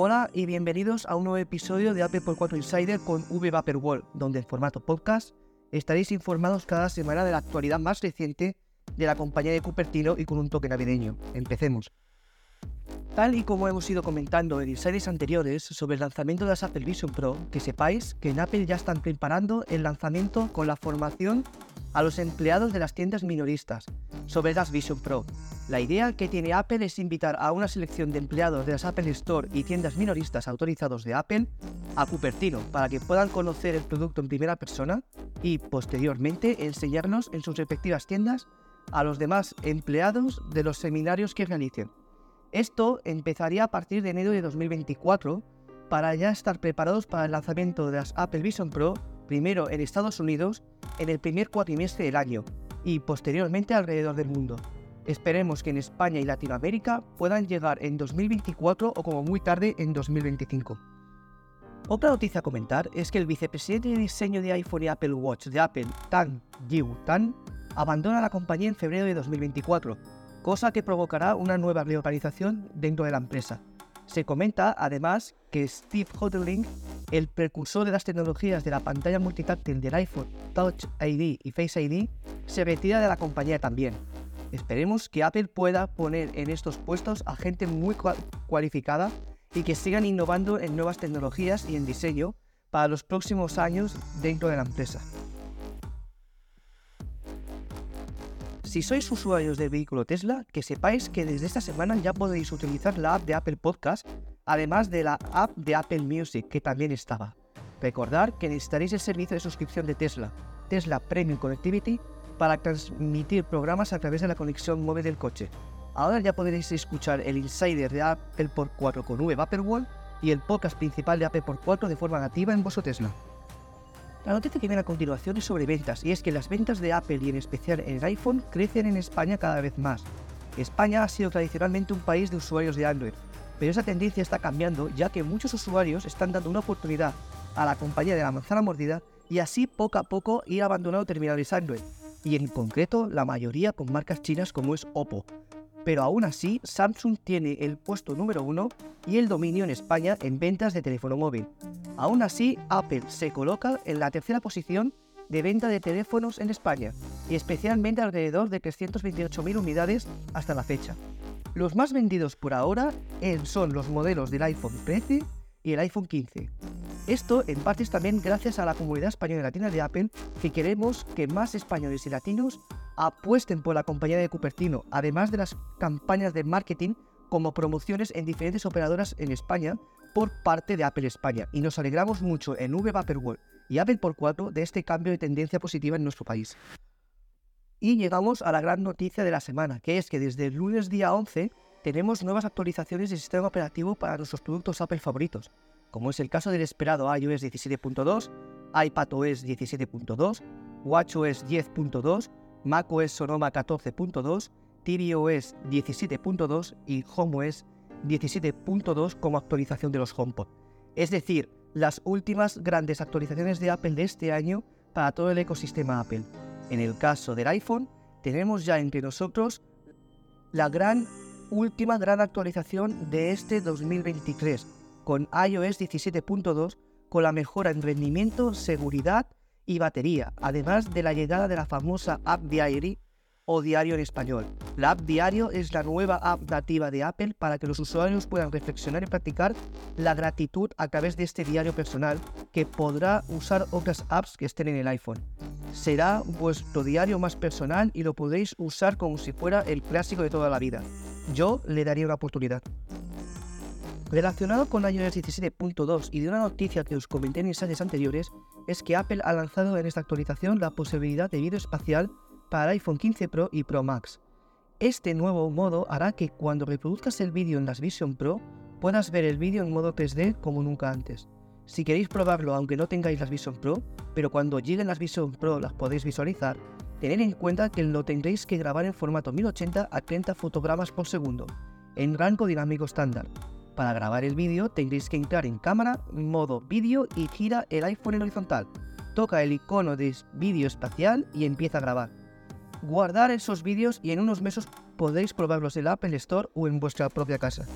Hola y bienvenidos a un nuevo episodio de Apple por 4 Insider con V World, donde en formato podcast estaréis informados cada semana de la actualidad más reciente de la compañía de Cupertino y con un toque navideño. Empecemos. Tal y como hemos ido comentando en insiders anteriores sobre el lanzamiento de las Apple Vision Pro, que sepáis que en Apple ya están preparando el lanzamiento con la formación a los empleados de las tiendas minoristas sobre las Vision Pro. La idea que tiene Apple es invitar a una selección de empleados de las Apple Store y tiendas minoristas autorizados de Apple a Cupertino para que puedan conocer el producto en primera persona y posteriormente enseñarnos en sus respectivas tiendas a los demás empleados de los seminarios que realicen. Esto empezaría a partir de enero de 2024 para ya estar preparados para el lanzamiento de las Apple Vision Pro, primero en Estados Unidos en el primer cuatrimestre del año y posteriormente alrededor del mundo. Esperemos que en España y Latinoamérica puedan llegar en 2024 o como muy tarde en 2025. Otra noticia a comentar es que el vicepresidente de diseño de iPhone y Apple Watch de Apple, Tan Jiu Tan, abandona la compañía en febrero de 2024, cosa que provocará una nueva reorganización dentro de la empresa. Se comenta además que Steve Hodling, el precursor de las tecnologías de la pantalla multitáctil del iPhone, Touch ID y Face ID, se retira de la compañía también. Esperemos que Apple pueda poner en estos puestos a gente muy cualificada y que sigan innovando en nuevas tecnologías y en diseño para los próximos años dentro de la empresa. Si sois usuarios del vehículo Tesla, que sepáis que desde esta semana ya podéis utilizar la app de Apple Podcast, además de la app de Apple Music, que también estaba. Recordad que necesitaréis el servicio de suscripción de Tesla, Tesla Premium Connectivity, para transmitir programas a través de la conexión móvil del coche. Ahora ya podréis escuchar el Insider de Apple por 4 con V Vaporwall y el podcast principal de Apple por 4 de forma nativa en vuestro Tesla. La noticia que viene a continuación es sobre ventas, y es que las ventas de Apple y en especial el iPhone crecen en España cada vez más. España ha sido tradicionalmente un país de usuarios de Android, pero esa tendencia está cambiando ya que muchos usuarios están dando una oportunidad a la compañía de la manzana mordida y así poco a poco ir abandonando terminales Android, y en concreto la mayoría con marcas chinas como es Oppo, pero aún así Samsung tiene el puesto número uno y el dominio en España en ventas de teléfono móvil. Aún así, Apple se coloca en la tercera posición de venta de teléfonos en España y especialmente alrededor de 328.000 unidades hasta la fecha. Los más vendidos por ahora son los modelos del iPhone 13 y el iPhone 15. Esto en parte es también gracias a la comunidad española y latina de Apple que queremos que más españoles y latinos apuesten por la compañía de Cupertino, además de las campañas de marketing como promociones en diferentes operadoras en España por parte de Apple España. Y nos alegramos mucho en V World y Apple por 4 de este cambio de tendencia positiva en nuestro país. Y llegamos a la gran noticia de la semana, que es que desde el lunes día 11 tenemos nuevas actualizaciones del sistema operativo para nuestros productos Apple favoritos, como es el caso del esperado iOS 17.2, iPadOS 17.2, WatchOS 10.2, macOS Sonoma 14.2, tvOS 17.2 y HomeOS 17.2 como actualización de los HomePod. Es decir, las últimas grandes actualizaciones de Apple de este año para todo el ecosistema Apple. En el caso del iPhone, tenemos ya entre nosotros la gran última gran actualización de este 2023 con iOS 17.2 con la mejora en rendimiento, seguridad y batería, además de la llegada de la famosa App Diary o Diario en español. La App Diario es la nueva app nativa de Apple para que los usuarios puedan reflexionar y practicar la gratitud a través de este diario personal que podrá usar otras apps que estén en el iPhone. Será vuestro diario más personal y lo podréis usar como si fuera el clásico de toda la vida. Yo le daría una oportunidad. Relacionado con iOS 17.2 y de una noticia que os comenté en mensajes anteriores, es que Apple ha lanzado en esta actualización la posibilidad de vídeo espacial para iPhone 15 Pro y Pro Max. Este nuevo modo hará que cuando reproduzcas el vídeo en las Vision Pro puedas ver el vídeo en modo 3D como nunca antes. Si queréis probarlo aunque no tengáis las Vision Pro, pero cuando lleguen las Vision Pro las podéis visualizar, tened en cuenta que lo tendréis que grabar en formato 1080 a 30 fotogramas por segundo, en rango dinámico estándar, para grabar el vídeo tendréis que entrar en cámara, modo vídeo y gira el iPhone en horizontal. Toca el icono de vídeo espacial y empieza a grabar. Guardar esos vídeos y en unos meses podréis probarlos en la Apple Store o en vuestra propia casa.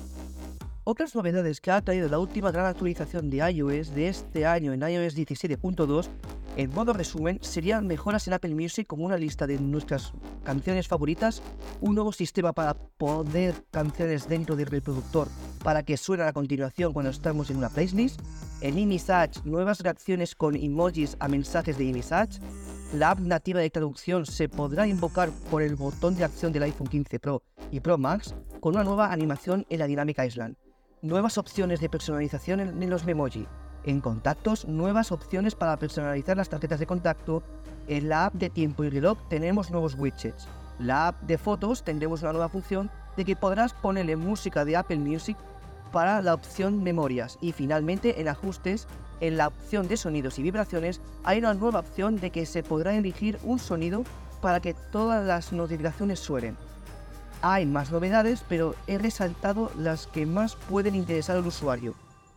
Otras novedades que ha traído la última gran actualización de iOS de este año en iOS 17.2, en modo resumen, serían mejoras en Apple Music como una lista de nuestras canciones favoritas, un nuevo sistema para poner canciones dentro del reproductor para que suenen a continuación cuando estamos en una playlist, en iMessage nuevas reacciones con emojis a mensajes de iMessage, la app nativa de traducción se podrá invocar por el botón de acción del iPhone 15 Pro y Pro Max con una nueva animación en la Dynamic Island nuevas opciones de personalización en, los Memoji. En contactos, nuevas opciones para personalizar las tarjetas de contacto. En la app de tiempo y reloj tenemos nuevos widgets. La app de fotos tendremos una nueva función de que podrás ponerle música de Apple Music para la opción memorias. Y finalmente en ajustes, en la opción de sonidos y vibraciones, hay una nueva opción de que se podrá elegir un sonido para que todas las notificaciones suenen. Hay más novedades, pero he resaltado las que más pueden interesar al usuario.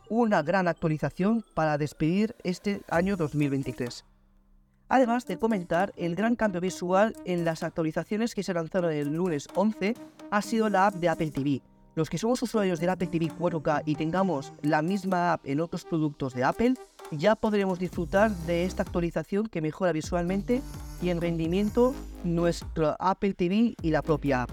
Una gran actualización para despedir este año 2023. Además de comentar el gran cambio visual en las actualizaciones que se lanzaron el lunes 11 ha sido la app de Apple TV. Los que somos usuarios del Apple TV 4K y tengamos la misma app en otros productos de Apple, ya podremos disfrutar de esta actualización que mejora visualmente y en rendimiento nuestro Apple TV y la propia app.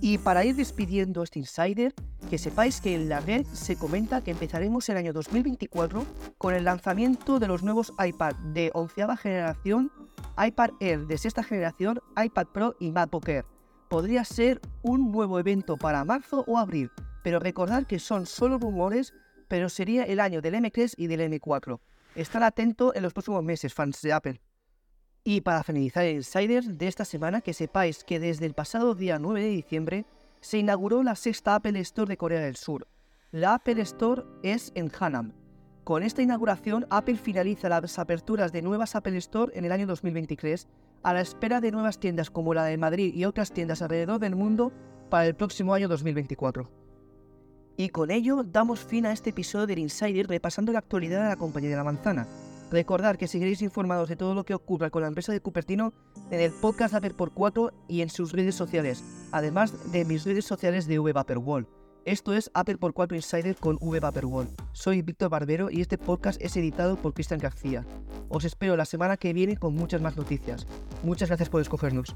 Y para ir despidiendo este insider, que sepáis que en la red se comenta que empezaremos el año 2024 con el lanzamiento de los nuevos iPad de onceava generación, iPad Air de sexta generación, iPad Pro y MacBook Air. Podría ser un nuevo evento para marzo o abril, pero recordad que son solo rumores, pero sería el año del M3 y del M4. Estar atento en los próximos meses, fans de Apple. Y para finalizar el Insider de esta semana, que sepáis que desde el pasado día 9 de diciembre se inauguró la sexta Apple Store de Corea del Sur. La Apple Store es en Hanam. Con esta inauguración, Apple finaliza las aperturas de nuevas Apple Store en el año 2023, a la espera de nuevas tiendas como la de Madrid y otras tiendas alrededor del mundo para el próximo año 2024. Y con ello damos fin a este episodio del Insider repasando la actualidad de la compañía de la manzana. Recordad que seguiréis informados de todo lo que ocurra con la empresa de Cupertino en el podcast Apple por 4 y en sus redes sociales, además de mis redes sociales de VVaporWall. Esto es Apple por 4 Insider con VVaporWall. Soy Víctor Barbero y este podcast es editado por Cristian García. Os espero la semana que viene con muchas más noticias. Muchas gracias por escogernos.